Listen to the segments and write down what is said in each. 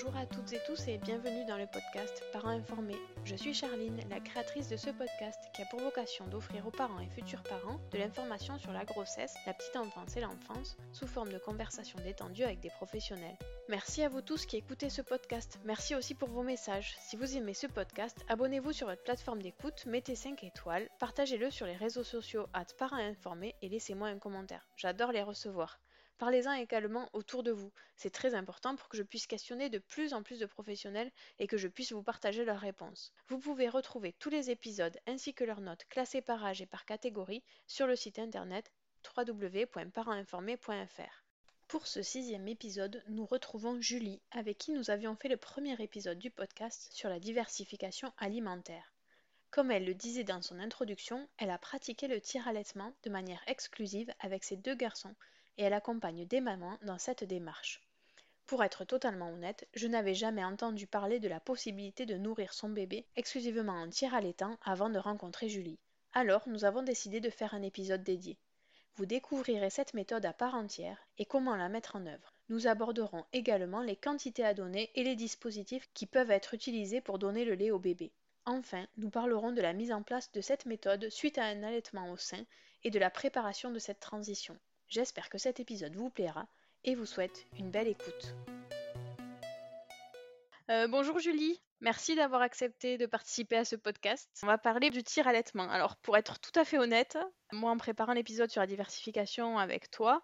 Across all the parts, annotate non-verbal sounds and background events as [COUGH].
Bonjour à toutes et tous et bienvenue dans le podcast Parents informés. Je suis Charline, la créatrice de ce podcast qui a pour vocation d'offrir aux parents et futurs parents de l'information sur la grossesse, la petite enfance et l'enfance sous forme de conversations détendues avec des professionnels. Merci à vous tous qui écoutez ce podcast. Merci aussi pour vos messages. Si vous aimez ce podcast, abonnez-vous sur votre plateforme d'écoute, mettez 5 étoiles, partagez-le sur les réseaux sociaux at parents informés et laissez-moi un commentaire. J'adore les recevoir. Parlez-en également autour de vous. C'est très important pour que je puisse questionner de plus en plus de professionnels et que je puisse vous partager leurs réponses. Vous pouvez retrouver tous les épisodes ainsi que leurs notes classées par âge et par catégorie sur le site internet www.parentsinformés.fr. Pour ce sixième épisode, nous retrouvons Julie, avec qui nous avions fait le premier épisode du podcast sur la diversification alimentaire. Comme elle le disait dans son introduction, elle a pratiqué le tir-allaitement de manière exclusive avec ses deux garçons et elle accompagne des mamans dans cette démarche. Pour être totalement honnête, je n'avais jamais entendu parler de la possibilité de nourrir son bébé exclusivement en tir allaitant avant de rencontrer Julie. Alors, nous avons décidé de faire un épisode dédié. Vous découvrirez cette méthode à part entière et comment la mettre en œuvre. Nous aborderons également les quantités à donner et les dispositifs qui peuvent être utilisés pour donner le lait au bébé. Enfin, nous parlerons de la mise en place de cette méthode suite à un allaitement au sein et de la préparation de cette transition. J'espère que cet épisode vous plaira et vous souhaite une belle écoute. Euh, bonjour Julie, merci d'avoir accepté de participer à ce podcast. On va parler du tir allaitement. Alors pour être tout à fait honnête, moi en préparant l'épisode sur la diversification avec toi,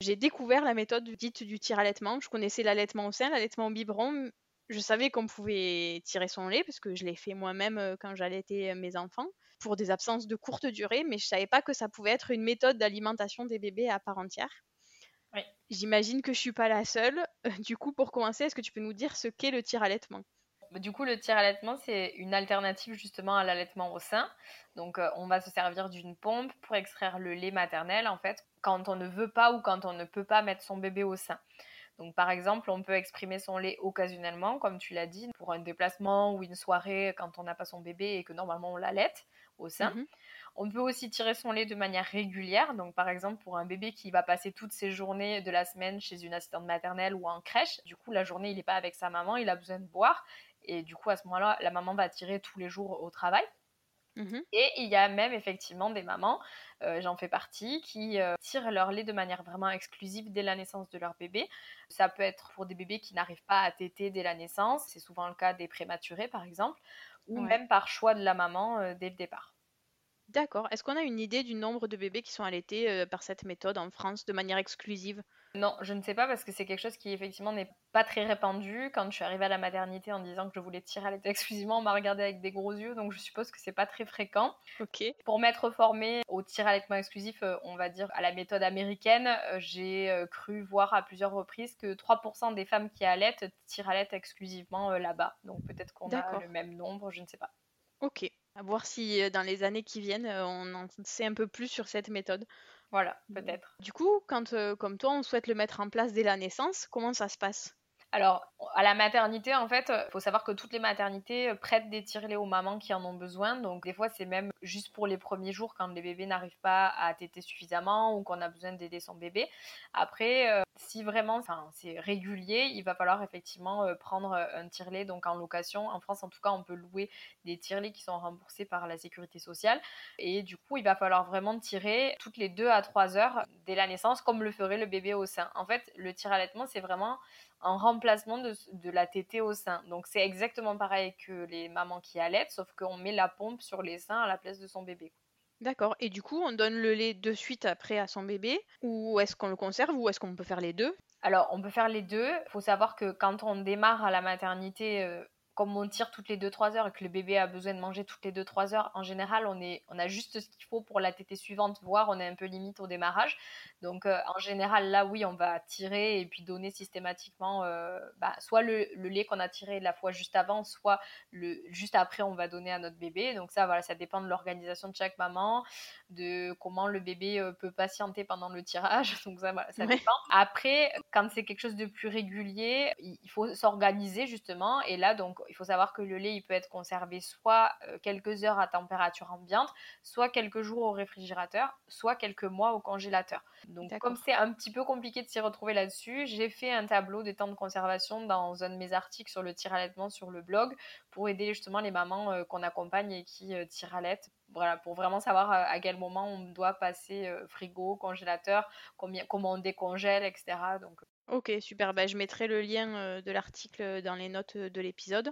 j'ai découvert la méthode dite du tir allaitement. Je connaissais l'allaitement au sein, l'allaitement au biberon. Je savais qu'on pouvait tirer son lait parce que je l'ai fait moi-même euh, quand j'allaitais mes enfants pour des absences de courte durée, mais je savais pas que ça pouvait être une méthode d'alimentation des bébés à part entière. Oui. J'imagine que je suis pas la seule. [LAUGHS] Du coup, pour commencer, est-ce que tu peux nous dire ce qu'est le tir allaitement Bah, Du coup, le tir allaitement, c'est une alternative justement à l'allaitement au sein. Donc, euh, on va se servir d'une pompe pour extraire le lait maternel, en fait, quand on ne veut pas ou quand on ne peut pas mettre son bébé au sein. Donc, par exemple, on peut exprimer son lait occasionnellement, comme tu l'as dit, pour un déplacement ou une soirée quand on n'a pas son bébé et que normalement on l'allaite au sein. Mhm. On peut aussi tirer son lait de manière régulière. Donc, par exemple, pour un bébé qui va passer toutes ses journées de la semaine chez une assistante maternelle ou en crèche, du coup, la journée, il n'est pas avec sa maman, il a besoin de boire. Et du coup, à ce moment-là, la maman va tirer tous les jours au travail. Mhm. Et il y a même effectivement des mamans, euh, j'en fais partie, qui euh, tirent leur lait de manière vraiment exclusive dès la naissance de leur bébé. Ça peut être pour des bébés qui n'arrivent pas à téter dès la naissance, c'est souvent le cas des prématurés par exemple, ou Ouais. même par choix de la maman euh, dès le départ. D'accord. Est-ce qu'on a une idée du nombre de bébés qui sont allaités par cette méthode en France de manière exclusive? Non, je ne sais pas parce que c'est quelque chose qui effectivement n'est pas très répandu. Quand je suis arrivée à la maternité en disant que je voulais tirer à l'état [LAUGHS] exclusivement, on m'a regardé avec des gros yeux, donc je suppose que c'est pas très fréquent. Ok. Pour m'être formée au tir à allaitement exclusif, euh, on va dire à la méthode américaine, euh, j'ai euh, cru voir à plusieurs reprises que 3% des femmes qui allaitent tirent à l'aide exclusivement là-bas. Donc peut-être qu'on a le même nombre, je ne sais pas. Ok. À voir si dans les années qui viennent, on en sait un peu plus sur cette méthode. Voilà, peut-être. Du coup, quand, comme toi, on souhaite le mettre en place dès la naissance, comment ça se passe? Alors, à la maternité, en fait, il faut savoir que toutes les maternités prêtent des tirelets aux mamans qui en ont besoin. Donc, des fois, c'est même juste pour les premiers jours quand les bébés n'arrivent pas à téter suffisamment ou qu'on a besoin d'aider son bébé. Après, euh, si vraiment c'est régulier, il va falloir effectivement euh, prendre un tirelet donc en location. En France, en tout cas, on peut louer des tirelets qui sont remboursés par la sécurité sociale. Et du coup, il va falloir vraiment tirer toutes les 2 à 3 heures dès la naissance, comme le ferait le bébé au sein. En fait, le tir allaitement, c'est vraiment en remplacement de, la tétée au sein. Donc c'est exactement pareil que les mamans qui allaitent, sauf qu'on met la pompe sur les seins à la place de son bébé. D'accord. Et du coup, on donne le lait de suite après à son bébé Ou est-ce qu'on le conserve Ou est-ce qu'on peut faire les deux? Alors, on peut faire les deux. Il faut savoir que quand on démarre à la maternité, euh, comme on tire toutes les 2-3 heures et que le bébé a besoin de manger toutes les 2-3 heures, en général, on, est, on a juste ce qu'il faut pour la tétée suivante, voire on est un peu limite au démarrage. Donc, euh, en général, là, oui, on va tirer et puis donner systématiquement euh, bah, soit le, lait qu'on a tiré la fois juste avant, soit juste après, on va donner à notre bébé. Donc, ça, voilà, ça dépend de l'organisation de chaque maman, de comment le bébé euh, peut patienter pendant le tirage. [LAUGHS] Donc, ça, ça dépend. Après, quand c'est quelque chose de plus régulier, il faut s'organiser justement. Et là, donc, il faut savoir que le lait, il peut être conservé soit euh, quelques heures à température ambiante, soit quelques jours au réfrigérateur, soit quelques mois au congélateur. Donc comme c'est un petit peu compliqué de s'y retrouver là-dessus, j'ai fait un tableau des temps de conservation dans un de mes articles sur le tir allaitement sur le blog pour aider justement les mamans euh, qu'on accompagne et qui tirent à Voilà, pour vraiment savoir à quel moment on doit passer frigo, congélateur, combien, comment on décongèle, etc. Donc Ok, super. Bah, je mettrai le lien euh, de l'article dans les notes euh, de l'épisode.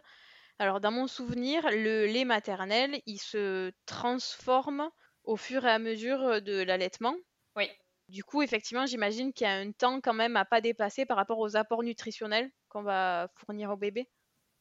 Alors, dans mon souvenir, le lait maternel, il se transforme au fur et à mesure euh, de l'allaitement. Oui. Du coup, effectivement, j'imagine qu'il y a un temps quand même à pas dépasser par rapport aux apports nutritionnels qu'on va fournir au bébé.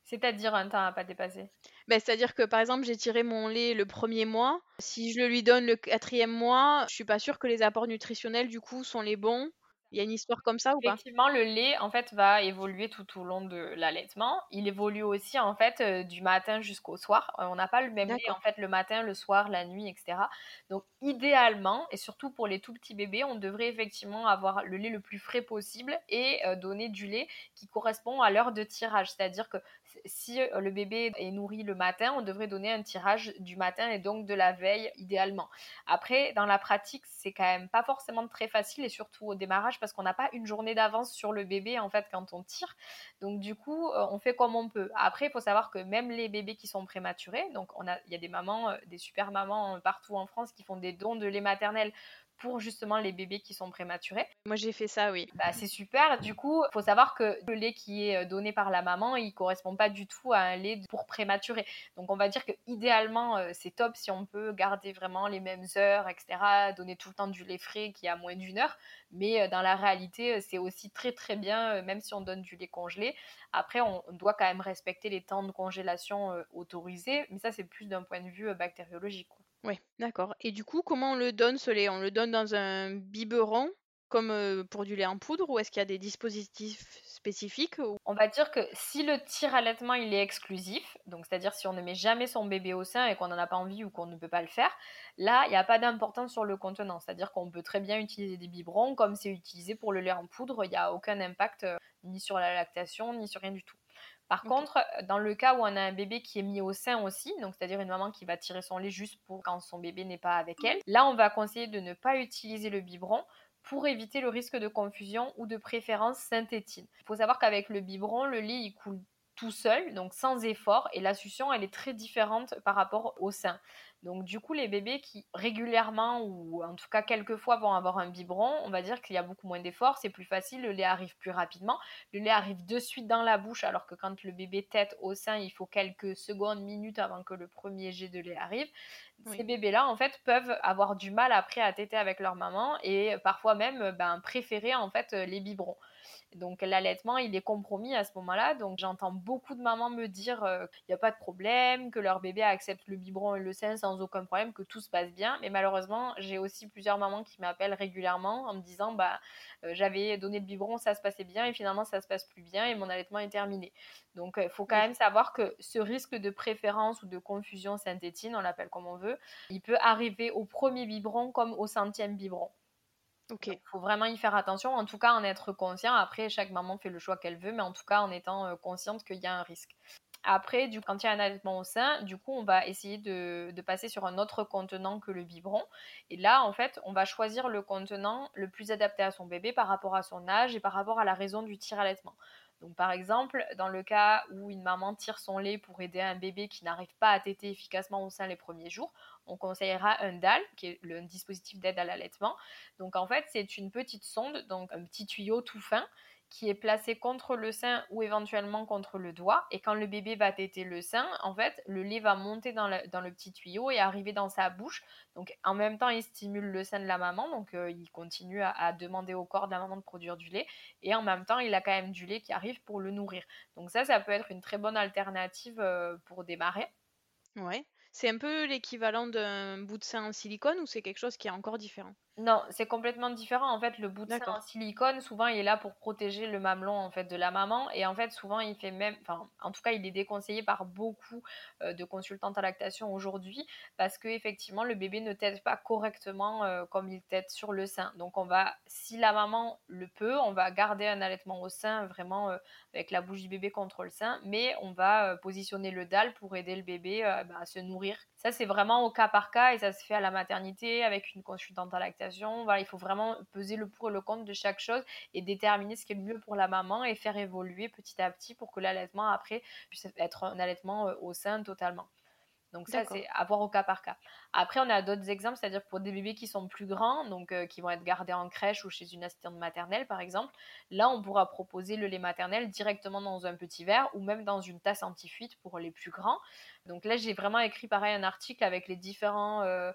C'est-à-dire un temps à pas dépasser ben, C'est-à-dire que par exemple, j'ai tiré mon lait le premier mois. Si je le lui donne le quatrième mois, je suis pas sûre que les apports nutritionnels du coup sont les bons. Il y a une histoire comme ça ou pas? Effectivement, le lait en fait va évoluer tout au long de l'allaitement. Il évolue aussi en fait euh, du matin jusqu'au soir. Euh, on n'a pas le même lait en fait le matin, le soir, la nuit, etc. Donc idéalement et surtout pour les tout petits bébés, on devrait effectivement avoir le lait le plus frais possible et euh, donner du lait qui correspond à l'heure de tirage. C'est-à-dire que si le bébé est nourri le matin, on devrait donner un tirage du matin et donc de la veille idéalement. Après, dans la pratique, c'est quand même pas forcément très facile et surtout au démarrage parce qu'on n'a pas une journée d'avance sur le bébé en fait quand on tire. Donc du coup, euh, on fait comme on peut. Après, il faut savoir que même les bébés qui sont prématurés, donc on a, il y a des mamans, euh, des super mamans euh, partout en France qui font des dons de lait maternel pour justement les bébés qui sont prématurés. Moi j'ai fait ça, oui. Bah, c'est super. Du coup, il faut savoir que le lait qui est donné par la maman, il correspond pas du tout à un lait pour prématuré. Donc on va dire que idéalement, euh, c'est top si on peut garder vraiment les mêmes heures, etc. Donner tout le temps du lait frais qui a moins d'une heure. Mais euh, dans la réalité, euh, c'est aussi très très bien, même si on donne du lait congelé. Après, on doit quand même respecter les temps de congélation autorisés. Mais ça, c'est plus d'un point de vue bactériologique. Oui, d'accord. Et du coup, comment on le donne ce lait? On le donne dans un biberon, comme pour du lait en poudre, ou est-ce qu'il y a des dispositifs spécifiques On va dire que si le tir allaitement il est exclusif, donc c'est-à-dire si on ne met jamais son bébé au sein et qu'on n'en a pas envie ou qu'on ne peut pas le faire, là il n'y a pas d'importance sur le contenant. C'est-à-dire qu'on peut très bien utiliser des biberons comme c'est utilisé pour le lait en poudre, il n'y a aucun impact ni sur la lactation ni sur rien du tout. Par contre, dans le cas où on a un bébé qui est mis au sein aussi, donc c'est-à-dire une maman qui va tirer son lait juste pour quand son bébé n'est pas avec elle, là on va conseiller de ne pas utiliser le biberon pour éviter le risque de confusion ou de préférence synthétine. Il faut savoir qu'avec le biberon, le lait il coule tout seul, donc sans effort, et la succion elle est très différente par rapport au sein. Donc du coup, les bébés qui régulièrement ou en tout cas quelques fois vont avoir un biberon, on va dire qu'il y a beaucoup moins d'efforts, c'est plus facile, le lait arrive plus rapidement. Le lait arrive de suite dans la bouche alors que quand le bébé tète au sein, il faut quelques secondes, minutes avant que le premier jet de lait arrive. Ces bébés-là, en fait, peuvent avoir du mal après à téter avec leur maman et parfois même ben, préférer en fait les biberons. Donc l'allaitement, il est compromis à ce moment-là. Donc j'entends beaucoup de mamans me dire euh, qu'il n'y a pas de problème, que leur bébé accepte le biberon et le sein sans aucun problème, que tout se passe bien. Mais malheureusement, j'ai aussi plusieurs mamans qui m'appellent régulièrement en me disant bah euh, j'avais donné le biberon, ça se passait bien et finalement ça se passe plus bien et mon allaitement est terminé. Donc il faut quand même savoir que ce risque de préférence ou de confusion synthétine, on l'appelle comme on veut, il peut arriver au premier biberon comme au centième biberon. Il faut vraiment y faire attention, en tout cas en être conscient. Après, chaque maman fait le choix qu'elle veut, mais en tout cas en étant euh, consciente qu'il y a un risque. Après, du, quand il y a un allaitement au sein, du coup, on va essayer de, de, passer sur un autre contenant que le biberon. Et là, en fait, on va choisir le contenant le plus adapté à son bébé par rapport à son âge et par rapport à la raison du tir-allaitement. Donc par exemple, dans le cas où une maman tire son lait pour aider un bébé qui n'arrive pas à téter efficacement au sein les premiers jours, on conseillera un DAL, qui est le dispositif d'aide à l'allaitement. Donc en fait, c'est une petite sonde, donc un petit tuyau tout fin qui est placé contre le sein ou éventuellement contre le doigt. Et quand le bébé va téter le sein, en fait, le lait va monter dans le, petit tuyau et arriver dans sa bouche. Donc en même temps, il stimule le sein de la maman, donc euh, il continue à, demander au corps de la maman de produire du lait. Et en même temps, il a quand même du lait qui arrive pour le nourrir. Donc ça, ça peut être une très bonne alternative euh, pour démarrer. Ouais. C'est un peu l'équivalent d'un bout de sein en silicone ou c'est quelque chose qui est encore différent? Non, c'est complètement différent. En fait, le bout de sein en silicone, souvent, il est là pour protéger le mamelon en fait de la maman. Et en fait, souvent, il fait même, enfin, en tout cas, il est déconseillé par beaucoup euh, de consultantes à lactation aujourd'hui parce que effectivement, le bébé ne tète pas correctement euh, comme il tète sur le sein. Donc, on va, si la maman le peut, on va garder un allaitement au sein vraiment euh, avec la bouche du bébé contre le sein, mais on va positionner le dalle pour aider le bébé bah, à se nourrir. Ça, c'est vraiment au cas par cas et ça se fait à la maternité avec une consultante à lactation il faut vraiment peser le pour et le contre de chaque chose et déterminer ce qui est le mieux pour la maman et faire évoluer petit à petit pour que l'allaitement après puisse être un allaitement euh, au sein totalement. Donc ça, c'est à voir au cas par cas. Après, on a d'autres exemples, c'est-à-dire pour des bébés qui sont plus grands, donc euh, qui vont être gardés en crèche ou chez une assistante maternelle, par exemple. Là, on pourra proposer le lait maternel directement dans un petit verre ou même dans une tasse anti-fuite pour les plus grands. Donc là, j'ai vraiment écrit pareil un article avec les différents euh, euh,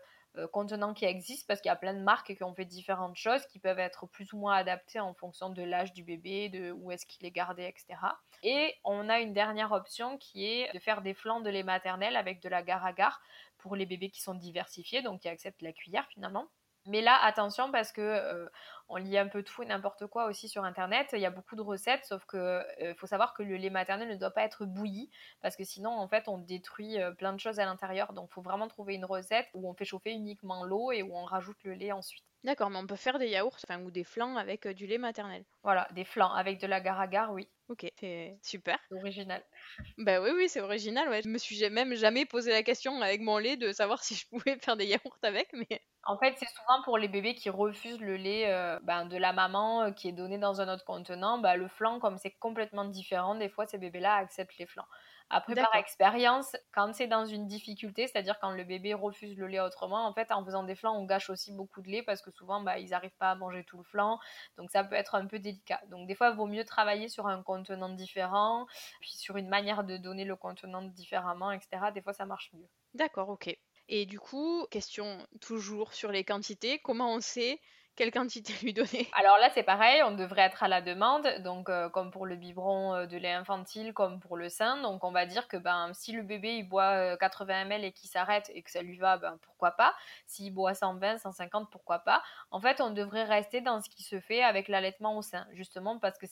contenants qui existent parce qu'il y a plein de marques qui ont fait différentes choses qui peuvent être plus ou moins adaptées en fonction de l'âge du bébé, de où est-ce qu'il est gardé, etc. Et on a une dernière option qui est de faire des flancs de lait maternel avec de la gare pour les bébés qui sont diversifiés, donc qui acceptent la cuillère finalement. Mais là, attention parce que euh, on lit un peu tout et n'importe quoi aussi sur internet. Il y a beaucoup de recettes, sauf que euh, faut savoir que le lait maternel ne doit pas être bouilli parce que sinon en fait on détruit plein de choses à l'intérieur. Donc il faut vraiment trouver une recette où on fait chauffer uniquement l'eau et où on rajoute le lait ensuite. D'accord, mais on peut faire des yaourts enfin, ou des flancs avec du lait maternel. Voilà, des flancs avec de la gare oui. Ok, c'est super. Original. [LAUGHS] Bah oui, oui, c'est original. Ouais. Je me suis même jamais posé la question avec mon lait de savoir si je pouvais faire des yaourts avec, mais. [LAUGHS] En fait, c'est souvent pour les bébés qui refusent le lait euh, ben, de la maman euh, qui est donné dans un autre contenant. Bah, le flanc, comme c'est complètement différent, des fois ces bébés-là acceptent les flancs. Après, par expérience, quand c'est dans une difficulté, c'est-à-dire quand le bébé refuse le lait autrement, en fait, en faisant des flancs, on gâche aussi beaucoup de lait parce que souvent, bah, ils n'arrivent pas à manger tout le flanc. Donc, ça peut être un peu délicat. Donc, des fois, il vaut mieux travailler sur un contenant différent, puis sur une manière de donner le contenant différemment, etc. Des fois, ça marche mieux. D'accord, ok. Et du coup, question toujours sur les quantités, comment on sait quelle quantité lui donner [LAUGHS] Alors là, c'est pareil, on devrait être à la demande, donc euh, comme pour le biberon euh, de lait infantile, comme pour le sein. Donc on va dire que ben, si le bébé il boit 80 euh, ml et qu'il s'arrête et que ça lui va, ben, pourquoi pas. S'il boit 120, 150, pourquoi pas. En fait, on devrait rester dans ce qui se fait avec l'allaitement au sein, justement parce que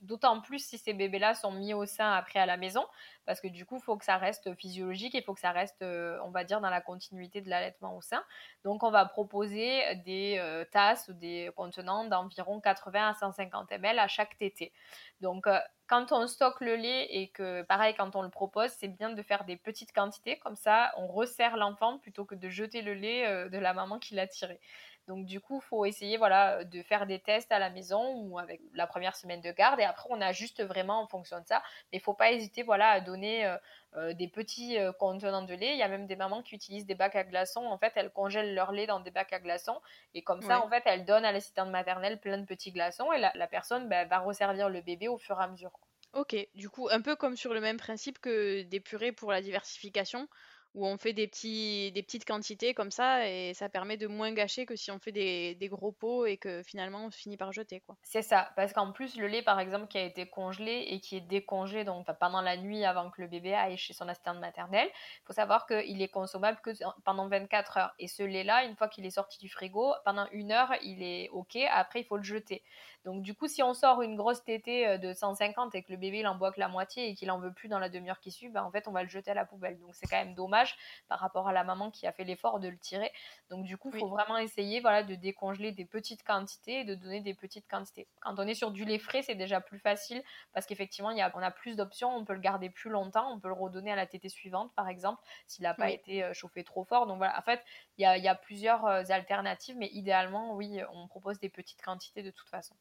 d'autant plus si ces bébés-là sont mis au sein après à la maison, parce que du coup, il faut que ça reste physiologique, il faut que ça reste, on va dire, dans la continuité de l'allaitement au sein. Donc on va proposer des tasses des contenants d'environ 80 à 150 ml à chaque tété. Donc, euh, quand on stocke le lait et que, pareil, quand on le propose, c'est bien de faire des petites quantités. Comme ça, on resserre l'enfant plutôt que de jeter le lait euh, de la maman qui l'a tiré. Donc du coup, il faut essayer voilà, de faire des tests à la maison ou avec la première semaine de garde et après on ajuste vraiment en fonction de ça. Mais il ne faut pas hésiter voilà, à donner euh, euh, des petits euh, contenants de lait. Il y a même des mamans qui utilisent des bacs à glaçons. En fait, elles congèlent leur lait dans des bacs à glaçons et comme ça, en fait, elles donnent à l'assistante maternelle plein de petits glaçons et la, personne bah, va resservir le bébé au fur et à mesure. Ok, du coup, un peu comme sur le même principe que des purées pour la diversification où on fait des, petits, des petites quantités comme ça et ça permet de moins gâcher que si on fait des, gros pots et que finalement on finit par jeter. quoi. C'est ça, parce qu'en plus le lait par exemple qui a été congelé et qui est décongelé donc pendant la nuit avant que le bébé aille chez son assistante maternelle, il faut savoir qu'il est consommable que pendant 24 heures. Et ce lait-là, une fois qu'il est sorti du frigo, pendant une heure il est ok, après il faut le jeter. Donc du coup, si on sort une grosse tétée euh, de 150 et que le bébé il en boit que la moitié et qu'il en veut plus dans la demi-heure qui suit, ben, en fait on va le jeter à la poubelle. Donc c'est quand même dommage par rapport à la maman qui a fait l'effort de le tirer. Donc du coup, il faut vraiment essayer voilà, de décongeler des petites quantités et de donner des petites quantités. Quand on est sur du lait frais, c'est déjà plus facile parce qu'effectivement, on a plus d'options, on peut le garder plus longtemps, on peut le redonner à la tétée suivante par exemple s'il n'a pas été euh, chauffé trop fort. Donc voilà, en fait, il y a, y a plusieurs euh, alternatives, mais idéalement, oui, on propose des petites quantités de toute façon.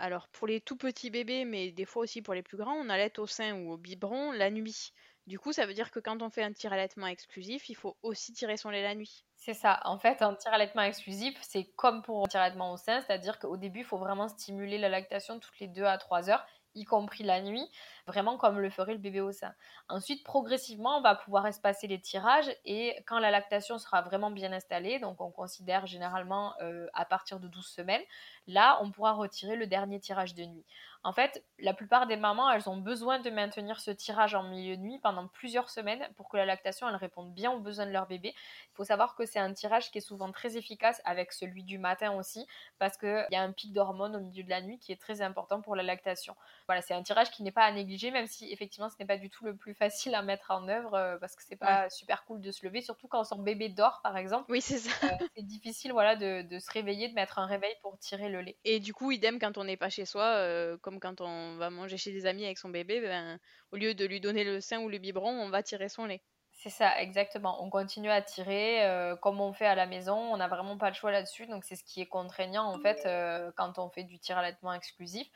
Alors pour les tout petits bébés, mais des fois aussi pour les plus grands, on allait au sein ou au biberon la nuit. Du coup, ça veut dire que quand on fait un tir allaitement exclusif, il faut aussi tirer son lait la nuit. C'est ça. En fait, un tir allaitement exclusif, c'est comme pour un tir allaitement au sein, c'est-à-dire qu'au début, il faut vraiment stimuler la lactation toutes les 2 à 3 heures y compris la nuit, vraiment comme le ferait le bébé au sein. Ensuite, progressivement, on va pouvoir espacer les tirages et quand la lactation sera vraiment bien installée, donc on considère généralement euh, à partir de 12 semaines, là, on pourra retirer le dernier tirage de nuit. En fait, la plupart des mamans, elles ont besoin de maintenir ce tirage en milieu de nuit pendant plusieurs semaines pour que la lactation, elle réponde bien aux besoins de leur bébé. Il faut savoir que c'est un tirage qui est souvent très efficace avec celui du matin aussi, parce qu'il y a un pic d'hormones au milieu de la nuit qui est très important pour la lactation. Voilà, c'est un tirage qui n'est pas à négliger, même si effectivement ce n'est pas du tout le plus [LAUGHS] facile à mettre en œuvre, euh, parce que c'est pas super cool de se lever, surtout quand son bébé dort, par exemple. Oui, c'est ça. Euh, c'est difficile, voilà, de, de, se réveiller, de mettre un réveil pour tirer le Et du coup, idem quand on n'est pas chez soi. Euh, comme quand on va manger chez des amis avec son bébé, ben, au lieu de lui donner le sein ou le biberon, on va tirer son lait. C'est ça, exactement. On continue à tirer euh, comme on fait à la maison. On n'a vraiment pas le choix là-dessus. Donc, c'est ce qui est contraignant en fait euh, quand on fait du tir allaitement exclusif.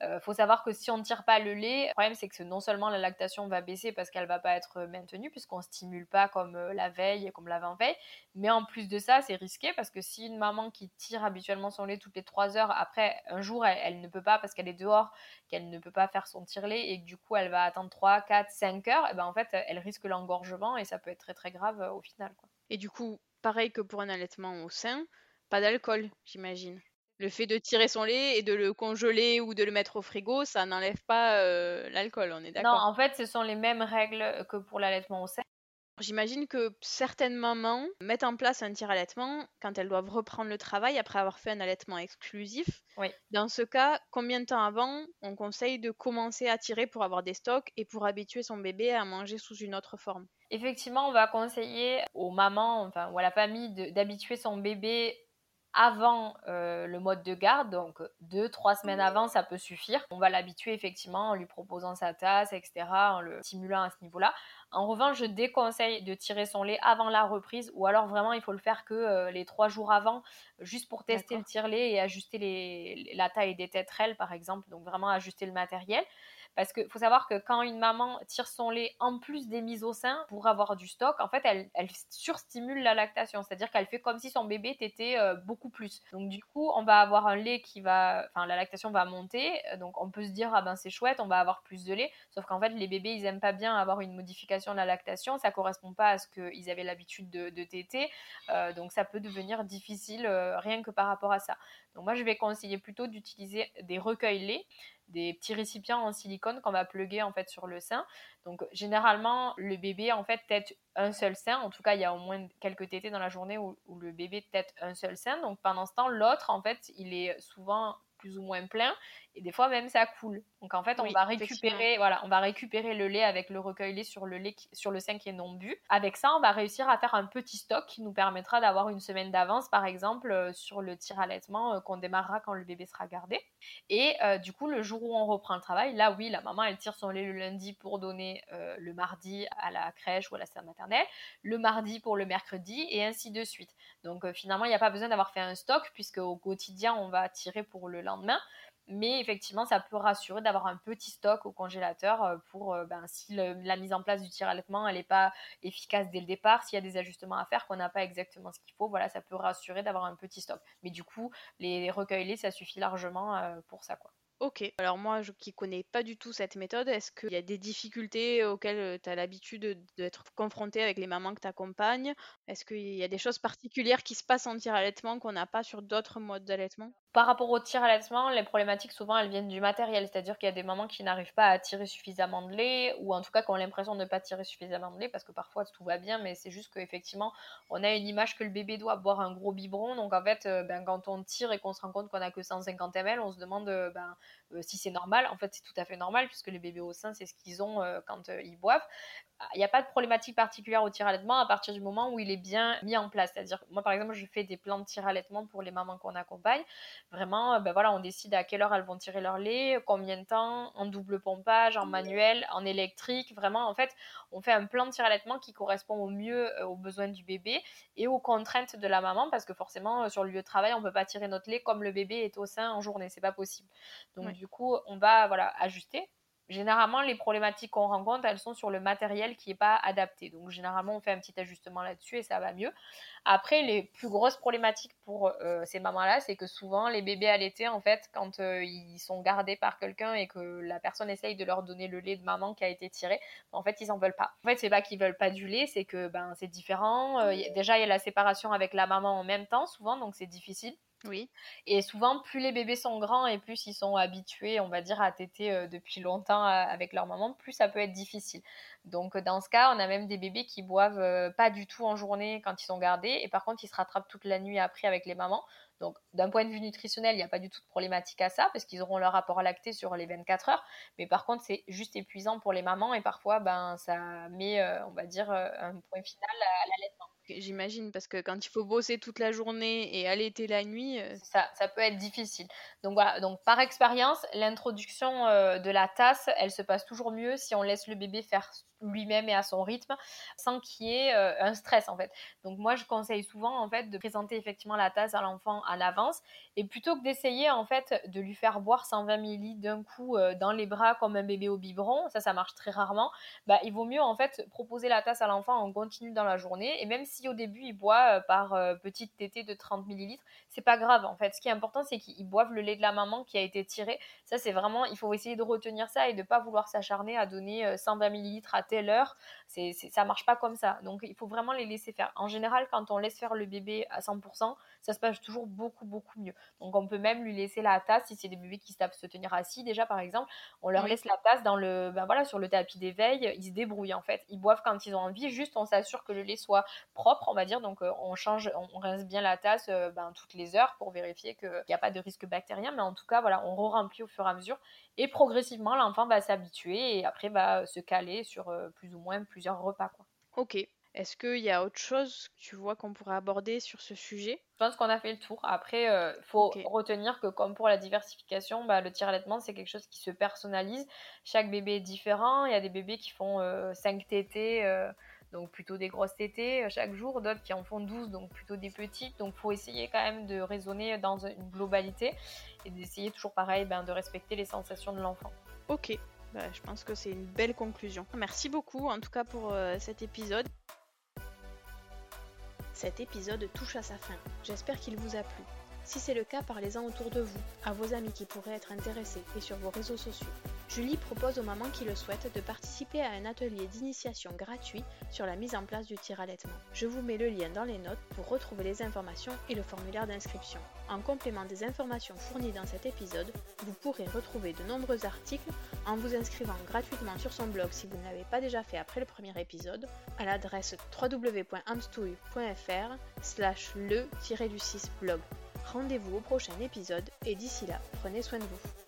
Il euh, faut savoir que si on ne tire pas le lait, le problème c'est que non seulement la lactation va baisser parce qu'elle va pas être maintenue puisqu'on stimule pas comme la veille et comme l'avant-veille, mais en plus de ça, c'est risqué parce que si une maman qui tire habituellement son lait toutes les 3 heures, après un jour elle, ne peut pas parce qu'elle est dehors, qu'elle ne peut pas faire son tire-lait et que du coup elle va attendre 3, 4, 5 heures, et ben en fait elle risque l'engorgement et ça peut être très très grave euh, au final. Quoi. Et du coup, pareil que pour un allaitement au sein, pas d'alcool, j'imagine. Le fait de tirer son lait et de le congeler ou de le mettre au frigo, ça n'enlève pas euh, l'alcool, on est d'accord Non, en fait, ce sont les mêmes règles que pour l'allaitement au sein. J'imagine que certaines mamans mettent en place un tir allaitement quand elles doivent reprendre le travail après avoir fait un allaitement exclusif. Oui. Dans ce cas, combien de temps avant on conseille de commencer à tirer pour avoir des stocks et pour habituer son bébé à manger sous une autre forme? Effectivement, on va conseiller aux mamans enfin, ou à la famille d'habituer son bébé avant euh, le mode de garde, donc deux, trois semaines avant, ça peut suffire. On va l'habituer effectivement en lui proposant sa tasse, etc., en le stimulant à ce niveau-là. En revanche, je déconseille de tirer son lait avant la reprise ou alors vraiment il faut le faire que euh, les trois jours avant, juste pour tester le tire-lait et ajuster la taille des tétrelles par exemple, donc vraiment ajuster le matériel. Parce qu'il faut savoir que quand une maman tire son lait en plus des mises au sein pour avoir du stock, en fait, elle, surstimule la lactation. C'est-à-dire qu'elle fait comme si son bébé t'était euh, beaucoup plus. Donc, du coup, on va avoir un lait qui va. Enfin, la lactation va monter. Donc, on peut se dire, ah ben c'est chouette, on va avoir plus de lait. Sauf qu'en fait, les bébés, ils aiment pas bien avoir une modification de la lactation. Ça correspond pas à ce qu'ils avaient l'habitude de, de téter. Euh, donc, ça peut devenir difficile euh, rien que par rapport à ça. Donc, moi, je vais conseiller plutôt d'utiliser des recueils lait des petits récipients en silicone qu'on va pluguer en fait sur le sein. Donc généralement le bébé en fait tête un seul sein. En tout cas il y a au moins quelques tétés dans la journée où, le bébé tête un seul sein. Donc pendant ce temps l'autre en fait il est souvent plus ou moins plein et des fois même ça coule. Donc en fait, on va récupérer, voilà, on va récupérer le lait avec le recueil lait sur le lait sur le sein qui est non bu. Avec ça, on va réussir à faire un petit stock qui nous permettra d'avoir une semaine d'avance, par exemple, euh, sur le tir allaitement euh, qu'on démarrera quand le bébé sera gardé. Et euh, du coup, le jour où on reprend le travail, là oui, la maman elle tire son lait le lundi pour donner le mardi à la crèche ou à la salle maternelle, le mardi pour le mercredi et ainsi de suite. Donc finalement, il n'y a pas besoin d'avoir fait un stock puisque au quotidien on va tirer pour le lendemain. Mais effectivement, ça peut rassurer d'avoir un petit stock au congélateur euh, pour euh, ben, si la mise en place du tir allaitement n'est pas efficace dès le départ, s'il y a des ajustements à faire, qu'on n'a pas exactement ce qu'il faut, voilà, ça peut rassurer d'avoir un petit stock. Mais du coup, les recueils ça suffit largement euh, pour ça. quoi. Ok, alors moi je, qui connais pas du tout cette méthode, est-ce qu'il y a des difficultés auxquelles tu as l'habitude d'être confronté avec les mamans que tu accompagnes Est-ce qu'il y a des choses particulières qui se passent en tir allaitement qu'on n'a pas sur d'autres modes d'allaitement? Par rapport au tir allaitement, les problématiques souvent elles viennent du matériel, c'est-à-dire qu'il y a des mamans qui n'arrivent pas à tirer suffisamment de lait ou en tout cas qui ont l'impression de ne pas tirer suffisamment de lait parce que parfois tout va bien, mais c'est juste qu'effectivement on a une image que le bébé doit boire un gros biberon, donc en fait euh, ben, quand on tire et qu'on se rend compte qu'on a que 150 ml, on se demande euh, ben, si c'est normal. En fait c'est tout à fait normal puisque les bébés au sein c'est ce qu'ils ont quand ils boivent il n'y a pas de problématique particulière au tir allaitement à partir du moment où il est bien mis en place. C'est-à-dire, moi par exemple, je fais des plans de tir allaitement pour les mamans qu'on accompagne. Vraiment, euh, ben voilà, on décide à quelle heure elles vont tirer leur lait, combien de temps, en double pompage, en manuel, en électrique. Vraiment, en fait, on fait un plan de tir allaitement qui correspond au mieux euh, aux besoins du bébé et aux contraintes de la maman parce que forcément, euh, sur le lieu de travail, on ne peut pas tirer notre lait comme le bébé est au sein en journée. C'est pas possible. Donc, du coup, on va voilà, ajuster Généralement, les problématiques qu'on rencontre, elles sont sur le matériel qui n'est pas adapté. Donc, généralement, on fait un petit ajustement là-dessus et ça va mieux. Après, les plus grosses problématiques pour euh, ces mamans-là, c'est que souvent, les bébés allaités, en fait, quand euh, ils sont gardés par quelqu'un et que la personne essaye de leur donner le lait de maman qui a été tiré, en fait, ils n'en veulent pas. En fait, c'est pas qu'ils veulent pas du lait, c'est que ben, c'est différent. Euh, déjà, il y a la séparation avec la maman en même temps, souvent, donc c'est difficile. Oui. Et souvent, plus les bébés sont grands et plus ils sont habitués, on va dire, à téter euh, depuis longtemps euh, avec leur maman, plus ça peut être difficile. Donc, dans ce cas, on a même des bébés qui boivent euh, pas du tout en journée quand ils sont gardés et par contre, ils se rattrapent toute la nuit après avec les mamans. Donc, d'un point de vue nutritionnel, il n'y a pas du tout de problématique à ça parce qu'ils auront leur rapport lacté sur les 24 heures. Mais par contre, c'est juste épuisant pour les mamans et parfois, ben, ça met, on va dire, un point final à l'allaitement. J'imagine, parce que quand il faut bosser toute la journée et allaiter la nuit. Euh, ça, ça peut être difficile. Donc voilà, donc par expérience, l'introduction euh, de la tasse, elle se passe toujours mieux si on laisse le bébé faire lui-même et à son rythme sans qu'il y ait euh, un stress en fait. Donc moi je conseille souvent en fait de présenter effectivement la tasse à l'enfant à l'avance et plutôt que d'essayer en fait de lui faire boire 120 ml d'un coup euh, dans les bras comme un bébé au biberon, ça ça marche très rarement, bah il vaut mieux en fait proposer la tasse à l'enfant en continu dans la journée et même si au début il boit euh, par petite tétée de 30 ml, c'est pas grave en fait. Ce qui est important c'est qu'il boive le lait de la maman qui a été tiré. Ça c'est vraiment il faut essayer de retenir ça et de pas vouloir s'acharner à donner 120 ml à telle heure. C'est, ça marche pas comme ça. Donc il faut vraiment les laisser faire. En général, quand on laisse faire le bébé à 100%, ça se passe toujours beaucoup, beaucoup mieux. Donc on peut même lui laisser la tasse si c'est des bébés qui savent se tenir assis déjà par exemple. On leur laisse la tasse dans le, ben voilà, sur le tapis d'éveil. Ils se débrouillent en fait. Ils boivent quand ils ont envie. Juste on s'assure que le lait soit propre, on va dire. Donc euh, on change, on, rince bien la tasse euh, ben, toutes les heures pour vérifier qu'il n'y a pas de risque bactérien. Mais en tout cas, voilà, on re-remplit au fur et à mesure. Et progressivement, l'enfant va s'habituer et après va se caler sur euh, plus ou moins plusieurs repas. Quoi. Ok. Est-ce qu'il y a autre chose que tu vois qu'on pourrait aborder sur ce sujet? Je pense qu'on a fait le tour. Après, il euh, faut retenir que comme pour la diversification, bah, le tir-allaitement, c'est quelque chose qui se personnalise. Chaque bébé est différent. Il y a des bébés qui font 5 euh, tétés donc plutôt des grosses tétées euh, chaque jour, d'autres qui en font 12, donc plutôt des petites. Donc faut essayer quand même de raisonner dans une globalité et d'essayer toujours pareil ben, de respecter les sensations de l'enfant. Ok, bah, je pense que c'est une belle conclusion. Merci beaucoup en tout cas pour euh, cet épisode. Cet épisode touche à sa fin. J'espère qu'il vous a plu. Si c'est le cas, parlez-en autour de vous, à vos amis qui pourraient être intéressés et sur vos réseaux sociaux. Julie propose aux mamans qui le souhaitent de participer à un atelier d'initiation gratuit sur la mise en place du tir allaitement. Je vous mets le lien dans les notes pour retrouver les informations et le formulaire d'inscription. En complément des informations fournies dans cet épisode, vous pourrez retrouver de nombreux articles en vous inscrivant gratuitement sur son blog si vous ne l'avez pas déjà fait après le premier épisode, à l'adresse www.amstouille.fr slash le-du-6 blog. Rendez-vous au prochain épisode et d'ici là, prenez soin de vous.